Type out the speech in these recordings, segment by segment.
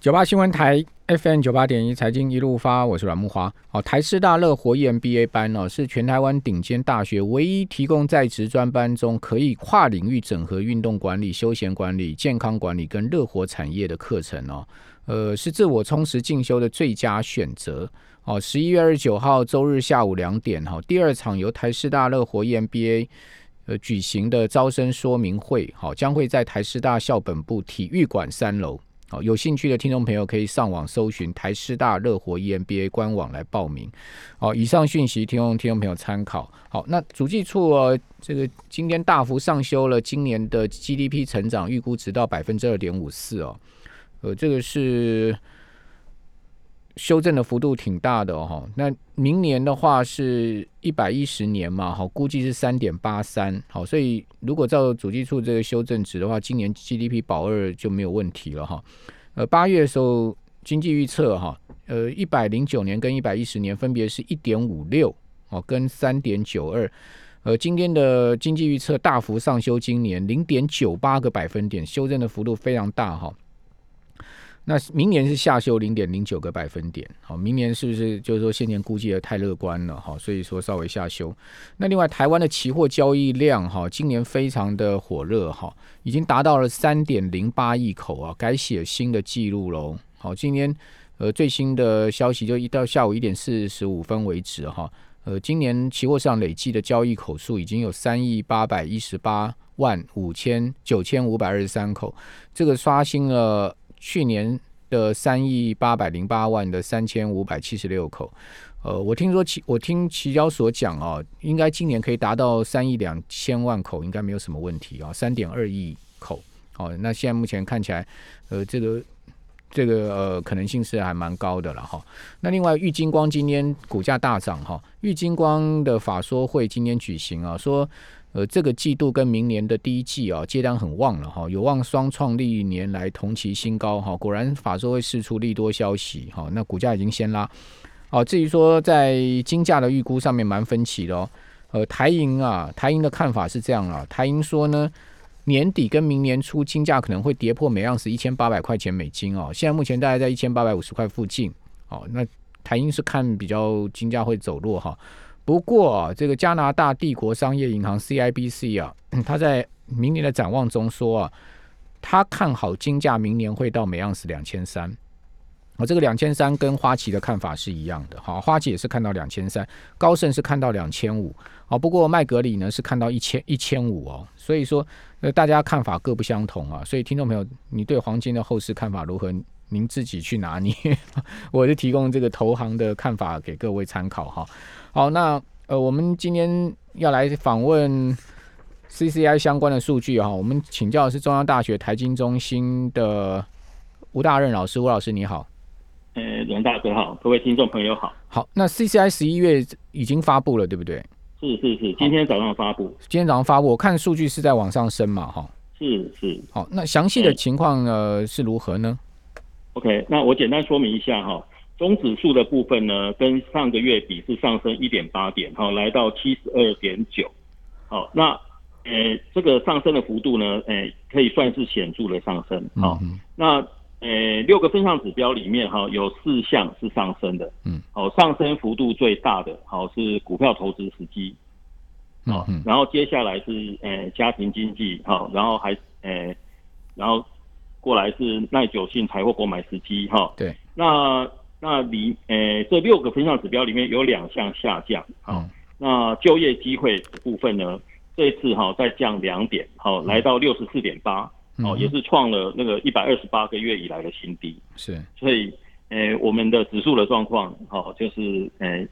九八新闻台 FM 九八点一财经一路发，我是阮木华。哦，台师大乐活 EMBA 班哦，是全台湾顶尖大学唯一提供在职专班中可以跨领域整合运动管理、休闲管理、健康管理跟乐活产业的课程哦。呃，是自我充实进修的最佳选择。哦，十一月二十九号周日下午两点哈，第二场由台师大乐活 EMBA 呃举行的招生说明会，好，将会在台师大校本部体育馆三楼。好，有兴趣的听众朋友可以上网搜寻台师大热火 EMBA 官网来报名。好，以上讯息提供听众朋友参考。好，那主计处哦，这个今天大幅上修了今年的 GDP 成长预估值到百分之二点五四哦。呃，这个是。修正的幅度挺大的哦，那明年的话是一百一十年嘛，好，估计是三点八三，好，所以如果照主计处这个修正值的话，今年 GDP 保二就没有问题了哈。呃，八月的时候经济预测哈，呃，一百零九年跟一百一十年分别是一点五六哦，跟三点九二，呃，今天的经济预测大幅上修，今年零点九八个百分点，修正的幅度非常大哈。那明年是下修零点零九个百分点，好，明年是不是就是说现年估计的太乐观了？哈，所以说稍微下修。那另外台湾的期货交易量哈，今年非常的火热哈，已经达到了三点零八亿口啊，改写新的记录喽。好，今天呃最新的消息就一到下午一点四十五分为止哈，呃，今年期货上累计的交易口数已经有三亿八百一十八万五千九千五百二十三口，这个刷新了。去年的三亿八百零八万的三千五百七十六口，呃，我听说期我听齐交所讲哦，应该今年可以达到三亿两千万口，应该没有什么问题啊，三点二亿口，哦，那现在目前看起来，呃，这个这个呃可能性是还蛮高的了哈。那另外，玉金光今天股价大涨哈，玉金光的法说会今天举行啊，说。呃，这个季度跟明年的第一季啊，接单很旺了哈，有望双创历年来同期新高哈。果然法说会释出利多消息哈，那股价已经先拉。哦，至于说在金价的预估上面蛮分歧的哦。呃，台银啊，台银的看法是这样啊，台银说呢，年底跟明年初金价可能会跌破每盎司一千八百块钱美金哦。现在目前大概在一千八百五十块附近。哦，那台银是看比较金价会走弱哈。不过，这个加拿大帝国商业银行 CIBC 啊，他在明年的展望中说啊，他看好金价明年会到每盎司两千三。我这个两千三跟花旗的看法是一样的，好，花旗也是看到两千三，高盛是看到两千五，好，不过麦格里呢是看到一千一千五哦，所以说呃大家看法各不相同啊，所以听众朋友，你对黄金的后市看法如何？您自己去拿捏，我是提供这个投行的看法给各位参考哈。好，那呃，我们今天要来访问 CCI 相关的数据哈。我们请教的是中央大学财经中心的吴大任老师，吴老师你好。呃，龙大哥好，各位听众朋友好。好，那 CCI 十一月已经发布了，对不对？是是是，今天早上发布。今天早上发布，我看数据是在往上升嘛，哈。是是。好，那详细的情况呢是如何呢？OK，那我简单说明一下哈，中指数的部分呢，跟上个月比是上升一点八点，哈，来到七十二点九，好，那呃这个上升的幅度呢，呃可以算是显著的上升，好，那呃六个分项指标里面哈，有四项是上升的，嗯，好，上升幅度最大的好是股票投资时机，好，然后接下来是呃家庭经济，好，然后还呃然后。过来是耐久性财货购买时机哈，对，那那里诶这六个分项指标里面有两项下降，好，那就业机会的部分呢，这次哈再降两点，好，来到六十四点八，哦，也是创了那个一百二十八个月以来的新低，是，所以诶我们的指数的状况，好，就是诶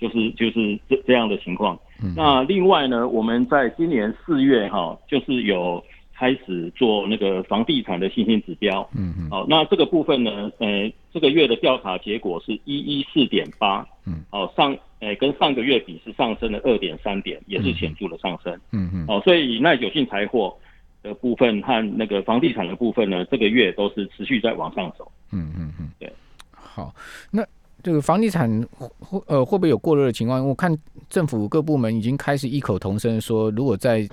就是就是这这样的情况，那另外呢，我们在今年四月哈，就是有。开始做那个房地产的信心指标，嗯嗯，好，那这个部分呢，呃，这个月的调查结果是一一四点八，嗯，哦，上，呃，跟上个月比是上升了二点三点，也是显著的上升，嗯嗯，哦，所以耐久性财货的部分和那个房地产的部分呢，这个月都是持续在往上走，嗯嗯嗯，对，好，那这个房地产会呃会不会有过热的情况？我看政府各部门已经开始异口同声说，如果在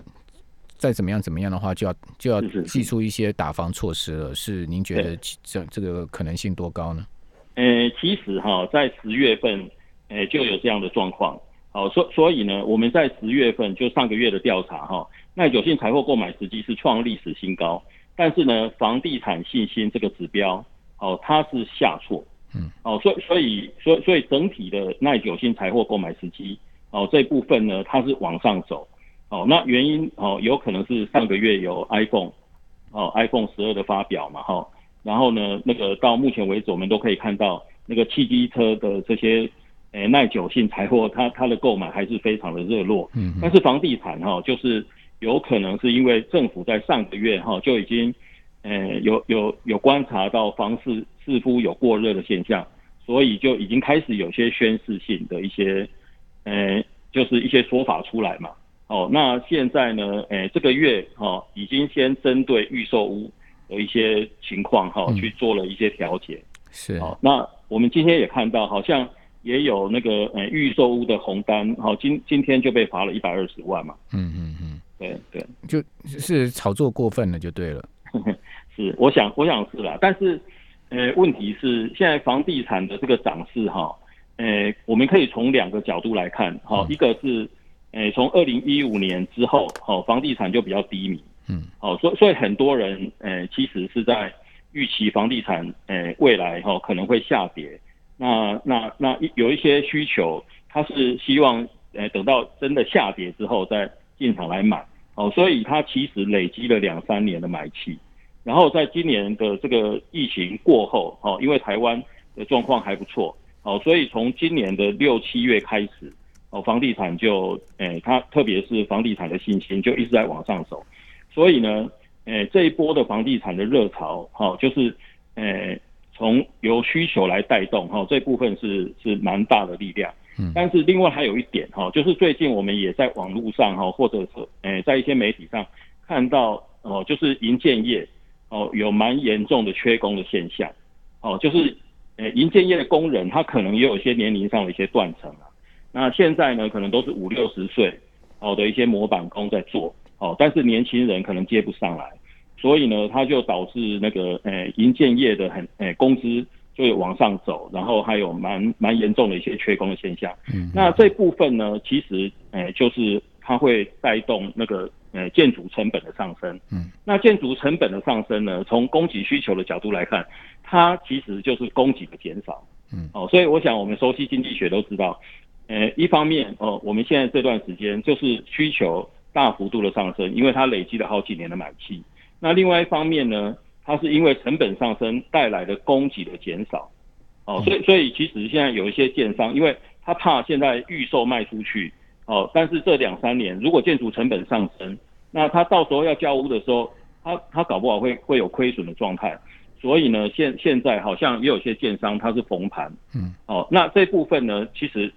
再怎么样怎么样的话，就要就要是是寄出一些打防措施了。是您觉得对这这个可能性多高呢？呃，其实哈，在十月份，呃，就有这样的状况。好，所所以呢，我们在十月份就上个月的调查哈，耐久性财货购买时机是创历史新高，但是呢，房地产信心这个指标，哦，它是下挫。嗯，哦，所以所以所以所以整体的耐久性财货购买时机，哦，这部分呢，它是往上走。哦，那原因哦，有可能是上个月有 iPhone，哦，iPhone 十二的发表嘛，哈、然后呢，那个到目前为止，我们都可以看到那个汽机车的这些诶耐久性财货，它它的购买还是非常的热络。嗯但是房地产哈、就是有可能是因为政府在上个月哈、就已经呃有有有观察到房市似乎有过热的现象，所以就已经开始有些宣示性的一些呃就是一些说法出来嘛。哦，那现在呢，诶、这个月哈、哦、已经先针对预售屋的一些情况哈、嗯去做了一些调节。是好、那我们今天也看到，好像也有那个呃预售屋的红单，好、今今天就被罚了一百二十万嘛。嗯嗯嗯，对对，就是炒作过分了就对了。是，我想我想是啦，但是呃问题是现在房地产的这个涨势哈，呃我们可以从两个角度来看，哈、嗯一个是呃从二零一五年之后，好、房地产就比较低迷，嗯。哦，所以所以很多人呃其实是在预期房地产呃未来哈、可能会下跌，那那那有一些需求，他是希望呃等到真的下跌之后再进场来买，哦，所以他其实累积了两三年的买气，然后在今年的这个疫情过后，哦，因为台湾的状况还不错，哦，所以从今年的六七月开始，哦，房地产就诶它特别是房地产的信心就一直在往上走。所以呢，诶，这一波的房地产的热潮，哈、就是诶，从由需求来带动，哈、这部分是是蛮大的力量。嗯但是另外还有一点，哈、就是最近我们也在网络上，哈，或者是诶，在一些媒体上看到，哦、就是银建业，哦，有蛮严重的缺工的现象，哦，就是呃，银建业的工人他可能也有一些年龄上的一些断层啊。那现在呢，可能都是五六十岁哦的一些模板工在做，哦，但是年轻人可能接不上来，所以呢，它就导致那个呃营建业的很呃工资就有往上走，然后还有蛮蛮严重的一些缺工的现象。嗯，那这部分呢，其实呃就是它会带动那个呃建筑成本的上升。嗯，那建筑成本的上升呢，从供给需求的角度来看，它其实就是供给的减少。嗯，哦，所以我想我们熟悉经济学都知道，呃，一方面哦，我们现在这段时间就是需求大幅度的上升，因为它累积了好几年的买气。那另外一方面呢，它是因为成本上升带来的供给的减少。哦，所以所以其实现在有一些建商，因为他怕现在预售卖出去，哦，但是这两三年如果建筑成本上升，那他到时候要交屋的时候，他他搞不好会会有亏损的状态。所以呢，现现在好像也有些建商他是逢盘，嗯，哦，那这部分呢，其实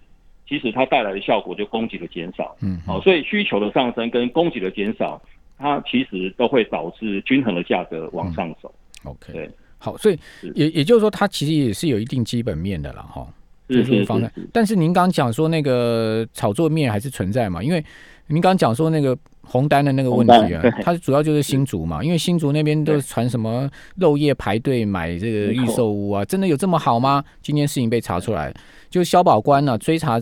其实它带来的效果就供给的减少，嗯，哦，所以需求的上升跟供给的减少，它其实都会导致均衡的价格往上走。OK，对，好，所以也也就是说，它其实也是有一定基本面的了哈。是就是房产是是，但是您刚刚讲说那个炒作面还是存在嘛？因为您刚刚讲说那个红单的那个问题啊它主要就是新竹嘛，因为新竹那边都传什么漏夜排队买这个预售屋啊，真的有这么好吗？今天事情被查出来，就消保官呢、追查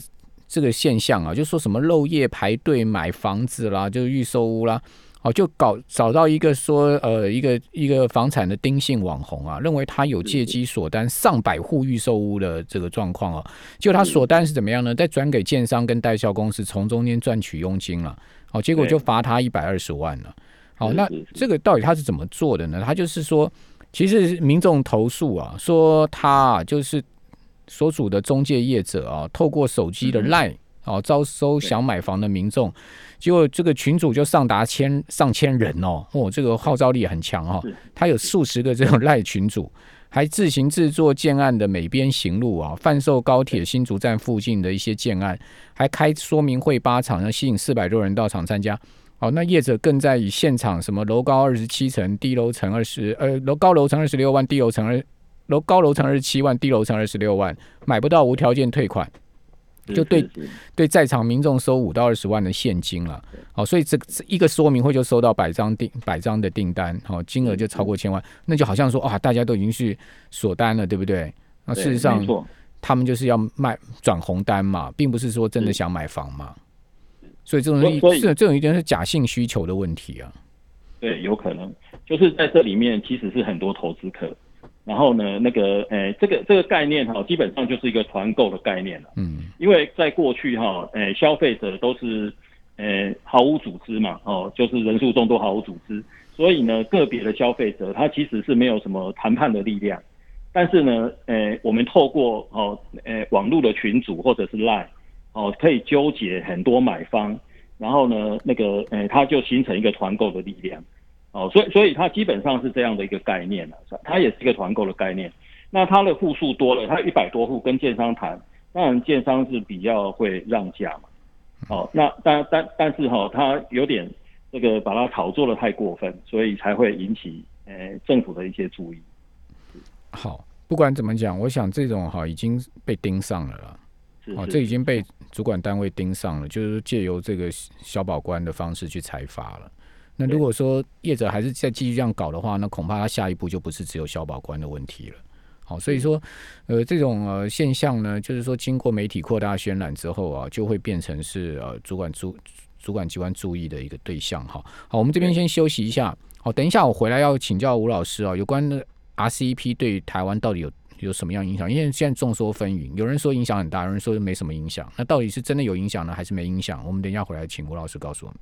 这个现象啊，就说什么漏夜排队买房子啦，就是预售屋啦。哦，就搞找到一个说，呃，一个一个房产的丁姓网红啊，认为他有借机锁单上百户预售屋的这个状况哦，结果他锁单是怎么样呢？再转给建商跟代销公司，从中间赚取佣金了。哦，结果就罚他一百二十万了。好，那这个到底他是怎么做的呢？他就是说，其实民众投诉啊，说他啊就是所属的中介业者啊，透过手机的嗯 Line 哦，招收想买房的民众，结果这个群主就上达千上千人哦，哦，这个号召力很强哦，他有数十个这种 赖群主。还自行制作建案的美编行路啊，贩售高铁新竹站附近的一些建案，还开说明会八场，要吸引四百多人到场参加。好，那业者更在以现场什么楼高二十七层，低楼层二十呃楼高楼层二十六万，低楼层二楼高楼层二十七万，低楼层二十六万，买不到无条件退款。就对对在场民众收五到二十万的现金了。好，所以这一个说明会就收到百张订百张的订单，好，金额就超过千万，那就好像说啊，大家都已经是锁单了，对不对？那事实上，他们就是要卖转红单嘛，并不是说真的想买房嘛。所以这种是这种一定是假性需求的问题啊。对，有可能就是在这里面其实是很多投资客。然后呢，那个，诶，这个这个概念哈，基本上就是一个团购的概念了。嗯，因为在过去哈，诶，消费者都是，诶，毫无组织嘛，哦，就是人数众多，毫无组织，所以呢，个别的消费者他其实是没有什么谈判的力量。但是呢，诶，我们透过哦，诶，网络的群组或者是 Line，哦，可以纠结很多买方，然后呢，那个，诶，它就形成一个团购的力量。哦，所以所以它基本上是这样的一个概念了，它也是一个团购的概念。那它的户数多了，它一百多户跟建商谈，当然建商是比较会让价嘛。哦，那但但但是哈，它有点这个把它炒作的太过分，所以才会引起呃政府的一些注意。好，不管怎么讲，我想这种哈已经被盯上了啦。哦，这已经被主管单位盯上了，就是借由这个小保官的方式去裁罚了。那如果说业者还是再继续这样搞的话，那恐怕他下一步就不是只有消保官的问题了。好，所以说，呃，这种呃现象呢，就是说经过媒体扩大渲染之后啊，就会变成是呃主管主主管机关注意的一个对象。哈，好，我们这边先休息一下。好，等一下我回来要请教吴老师啊，有关的 RCEP 对台湾到底有有什么样影响？因为现在众说纷纭，有人说影响很大，有人说没什么影响。那到底是真的有影响呢，还是没影响？我们等一下回来请吴老师告诉我们。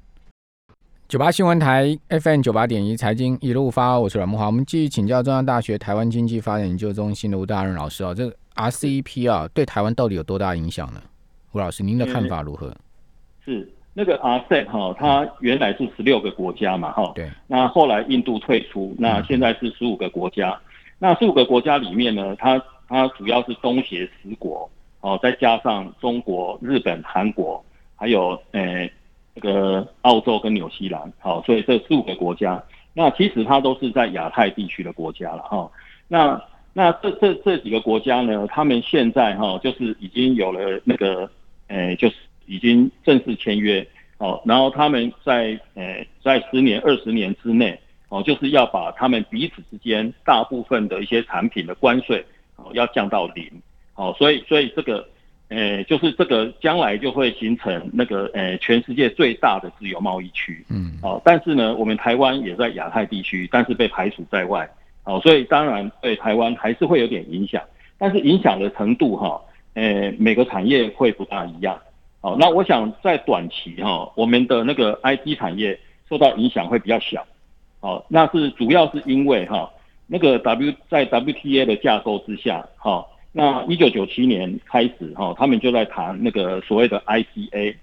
九八新闻台 FM 九八点一财经一路发，我是阮木华。我们继续请教中央大学台湾经济发展研究中心的吴大任老师啊，这个 RCEP 啊，对台湾到底有多大影响呢？吴老师，您的看法如何？是那个 RCEP 哈，它原来是十六个国家嘛，哈，对。那后来印度退出，那现在是十五个国家。那十五个国家里面呢，它它主要是东协十国哦，再加上中国、日本、韩国，还有诶。这个澳洲跟纽西兰，好，所以这四五个国家，那其实它都是在亚太地区的国家了哈。那那这这这几个国家呢，他们现在哈，就是已经有了那个，诶，就是已经正式签约，哦，然后他们在诶在十年、二十年之内，哦，就是要把他们彼此之间大部分的一些产品的关税，哦，要降到零，哦，所以所以这个。诶，就是这个将来就会形成那个诶，全世界最大的自由贸易区。嗯，哦，但是呢，我们台湾也在亚太地区，但是被排除在外。哦，所以当然对台湾还是会有点影响，但是影响的程度哈，诶，每个产业会不大一样。哦，那我想在短期哈，我们的那个 IT 产业受到影响会比较小。哦，那是主要是因为哈，那个 W 在 WTA 的架构之下，哈。那一九九七年开始哈，他们就在谈那个所谓的 ICA，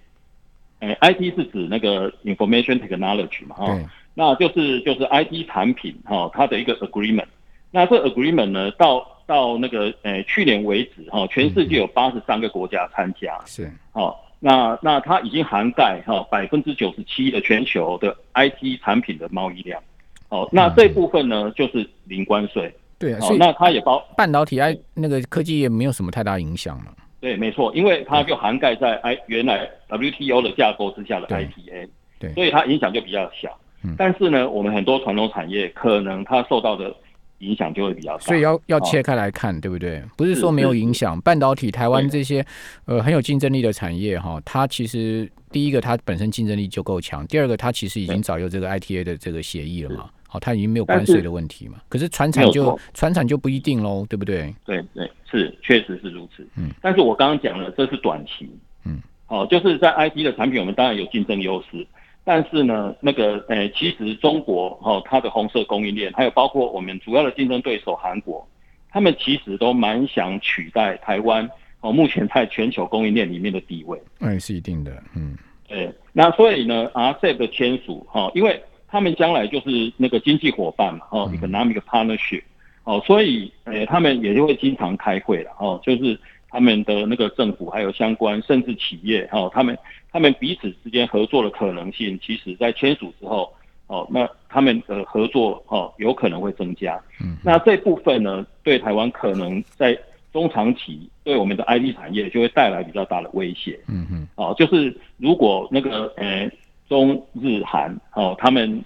哎，IT 是指那个 Information Technology 嘛哈，那就是就是 IT 产品哈，它的一个 Agreement。那这 Agreement 呢，到到那个呃去年为止哈，全世界有八十三个国家参加，是，好，那那它已经涵盖哈百分之九十七的全球的 IT 产品的贸易量，好，那这部分呢就是零关税。对啊，所以那它也包半导体哎，那个科技也没有什么太大影响嘛。对，没错，因为它就涵盖在 I 原来 WTO 的架构之下的 ITA，对，所以它影响就比较小。嗯，但是呢，我们很多传统产业可能它受到的影响就会比较大。所以要要切开来看，对不对？不是说没有影响，半导体台湾这些呃很有竞争力的产业哈，它其实第一个它本身竞争力就够强，第二个它其实已经早有这个 ITA 的这个协议了嘛。哦，它已经没有关税的问题嘛？可是船产就船产就不一定喽，对不对？对对，是确实是如此。嗯，但是我刚刚讲了，这是短期。嗯，好，就是在 IT 的产品，我们当然有竞争优势，但是呢，那个诶，其实中国哦，它的红色供应链，还有包括我们主要的竞争对手韩国，他们其实都蛮想取代台湾哦，目前在全球供应链里面的地位。那是一定的。嗯，对。那所以呢，RCEP 的签署哈，因为他们将来就是那个经济伙伴嘛，哦，economic partnership，哦，所以，诶，他们也就会经常开会了，哦，就是他们的那个政府还有相关甚至企业，哦，他们他们彼此之间合作的可能性，其实在签署之后，哦，那他们的合作，哦，有可能会增加。嗯，那这部分呢，对台湾可能在中长期对我们的 IT 产业就会带来比较大的威胁。嗯嗯，哦，就是如果那个呃中日韩哦他们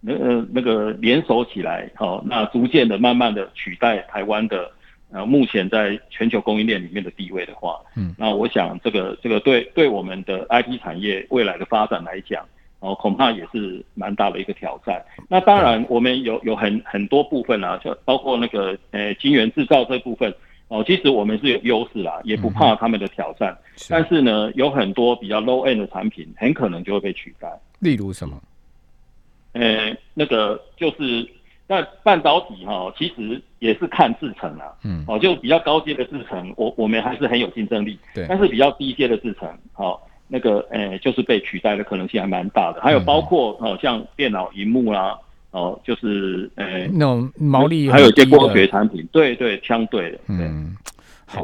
那呃那个联手起来，哦，那逐渐的慢慢的取代台湾的呃目前在全球供应链里面的地位的话，嗯，那我想这个这个对对我们的 IT 产业未来的发展来讲。哦，恐怕也是蛮大的一个挑战。那当然，我们有有很很多部分啊，就包括那个呃晶圆制造这部分哦，其实我们是有优势啦，也不怕他们的挑战。但是呢，有很多比较 low end 的产品，很可能就会被取代。例如什么？呃，那个就是，那半导体哈，其实也是看制程啊。嗯。哦，就比较高阶的制程，我我们还是很有竞争力。对。但是比较低阶的制程，好。那个诶，就是被取代的可能性还蛮大的，还有包括哦，像电脑荧幕啦，哦，就是诶那种毛利，还有一些光学产品，对对，相对的，嗯。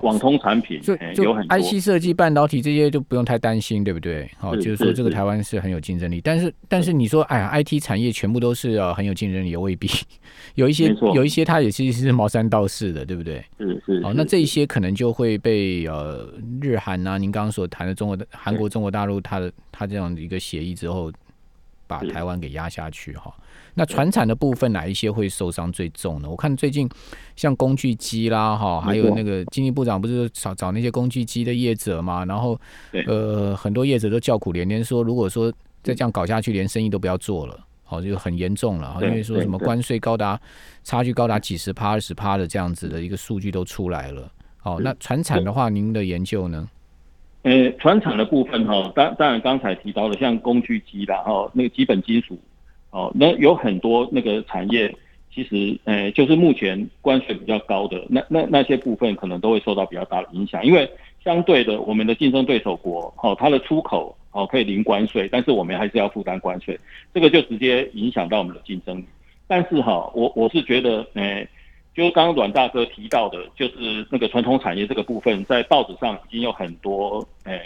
网通产品就就 IC 设计、半导体这些就不用太担心，对不对？好，就是说这个台湾是很有竞争力。但是但是你说，哎呀，IT 产业全部都是呃很有竞争力，也未必。有一些有一些它也其实是茅山道四的，对不对？是是。好，那这一些可能就会被呃日韩啊，您刚刚所谈的中国的韩国、中国大陆，它的它这样的一个协议之后，把台湾给压下去哈。那船产的部分哪一些会受伤最重呢？我看最近像工具机啦，哈，还有那个经济部长不是找找那些工具机的业者嘛，然后呃很多业者都叫苦连连，说如果说再这样搞下去，连生意都不要做了，好就很严重了，因为说什么关税高达差距高达几十趴、二十趴的这样子的一个数据都出来了。好，那船产的话，您的研究呢？呃，船厂的部分哈，当当然刚才提到的像工具机啦，哈，那个基本金属。哦，那有很多那个产业，其实，呃，就是目前关税比较高的那那那些部分，可能都会受到比较大的影响。因为相对的，我们的竞争对手国，哦，它的出口哦可以零关税，但是我们还是要负担关税，这个就直接影响到我们的竞争力。但是哈，我我是觉得，呃，就是刚刚阮大哥提到的，就是那个传统产业这个部分，在报纸上已经有很多，呃，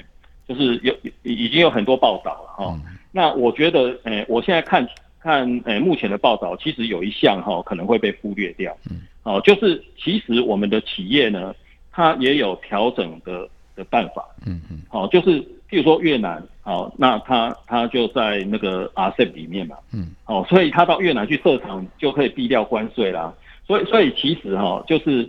就是有已经有很多报道了哈。那我觉得，呃，我现在看。看，诶，目前的报道其实有一项哈可能会被忽略掉，嗯，哦，就是其实我们的企业呢，它也有调整的的办法，嗯嗯，好，就是譬如说越南，好，那他他就在那个 RCEP 里面嘛，嗯，哦，所以他到越南去设厂就可以避掉关税啦，所以所以其实哈，就是，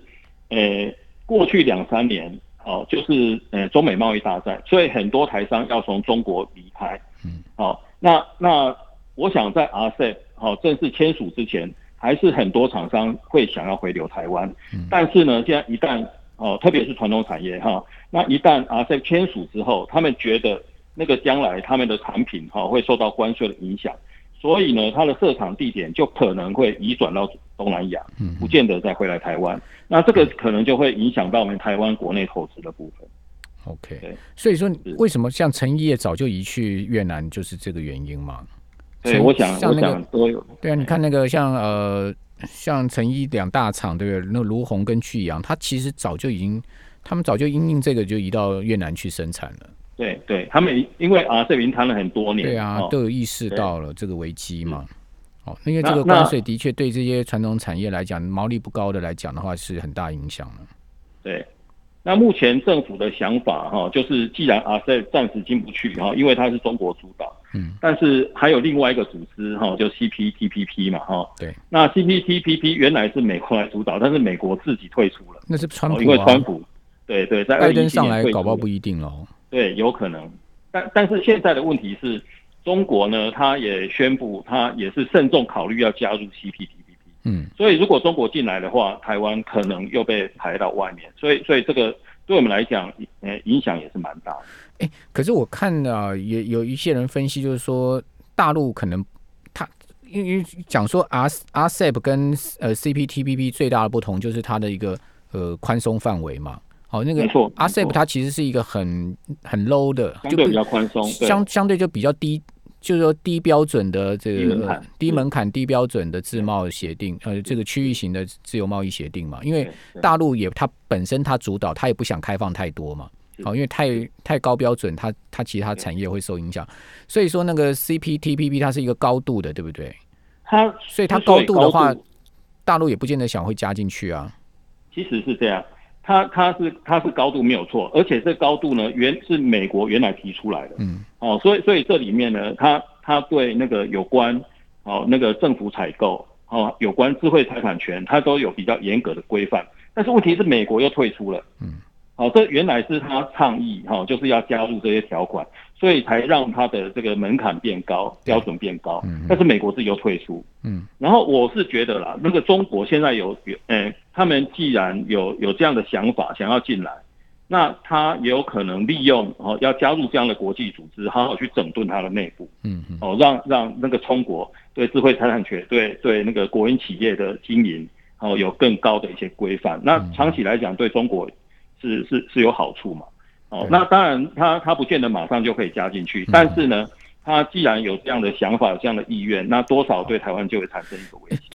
诶，过去两三年，哦，就是呃中美贸易大战，所以很多台商要从中国离开，嗯，好，那那。我想在 RCEP 好正式签署之前，还是很多厂商会想要回流台湾。但是呢，现在一旦哦，特别是传统产业哈，那一旦 RCEP 签署之后，他们觉得那个将来他们的产品哈会受到关税的影响，所以呢，它的设厂地点就可能会移转到东南亚，不见得再回来台湾。那这个可能就会影响到我们台湾国内投资的部分。OK，所以说为什么像陈一业早就移去越南，就是这个原因吗？对，我想，我想都有。对啊，你看那个像呃，像成衣两大厂，对不对？那卢红跟巨阳，他其实早就已经，他们早就因应这个就移到越南去生产了。对对，他们因为啊，这边谈了很多年，对啊，都有意识到了这个危机嘛。哦，因为这个关税的确对这些传统产业来讲，毛利不高的来讲的话，是很大影响的。对。那目前政府的想法哈，就是既然阿塞暂时进不去哈，因为它是中国主导，嗯，但是还有另外一个组织哈，就 CPTPP 嘛哈，对，那 CPTPP 原来是美国来主导，但是美国自己退出了，那是川普，因为川普，对对，在拜登上来搞不好不一定喽，对，有可能，但但是现在的问题是，中国呢，他也宣布他也是慎重考虑要加入 CPTPP。嗯，所以如果中国进来的话，台湾可能又被排到外面，所以所以这个对我们来讲，呃，影响也是蛮大的。哎，可是我看啊，有有一些人分析，就是说大陆可能他因为讲说 R RCEP 跟呃 CPTPP 最大的不同就是它的一个呃宽松范围嘛。好，那个 RCEP 它其实是一个很很 low 的，就比较宽松，相相对就比较低。就是说低标准的这个低门槛、低标准的自贸协定，呃，这个区域型的自由贸易协定嘛，因为大陆也它本身它主导，它也不想开放太多嘛，好，因为太太高标准，它它其他产业会受影响，所以说那个 CPTPP 它是一个高度的，对不对？它所以它高度的话，大陆也不见得想会加进去啊。其实是这样，它它是它是高度没有错，而且这高度呢原是美国原来提出来的，嗯，哦，所以所以这里面呢，它它对那个有关哦那个政府采购哦有关智慧财产权，它都有比较严格的规范，但是问题是美国又退出了，嗯，好，这原来是他倡议哈，就是要加入这些条款，所以才让他的这个门槛变高，标准变高，嗯但是美国自己又退出，嗯然后我是觉得啦，那个中国现在有有，呃，他们既然有有这样的想法，想要进来，那他也有可能利用哦，要加入这样的国际组织，好好去整顿它的内部，嗯嗯哦，让让那个中国对智慧财产权、对对那个国营企业的经营，哦，有更高的一些规范。那长期来讲，对中国是是是有好处嘛？哦，那当然，他他不见得马上就可以加进去，但是呢，他既然有这样的想法、这样的意愿，那多少对台湾就会产生一个威胁。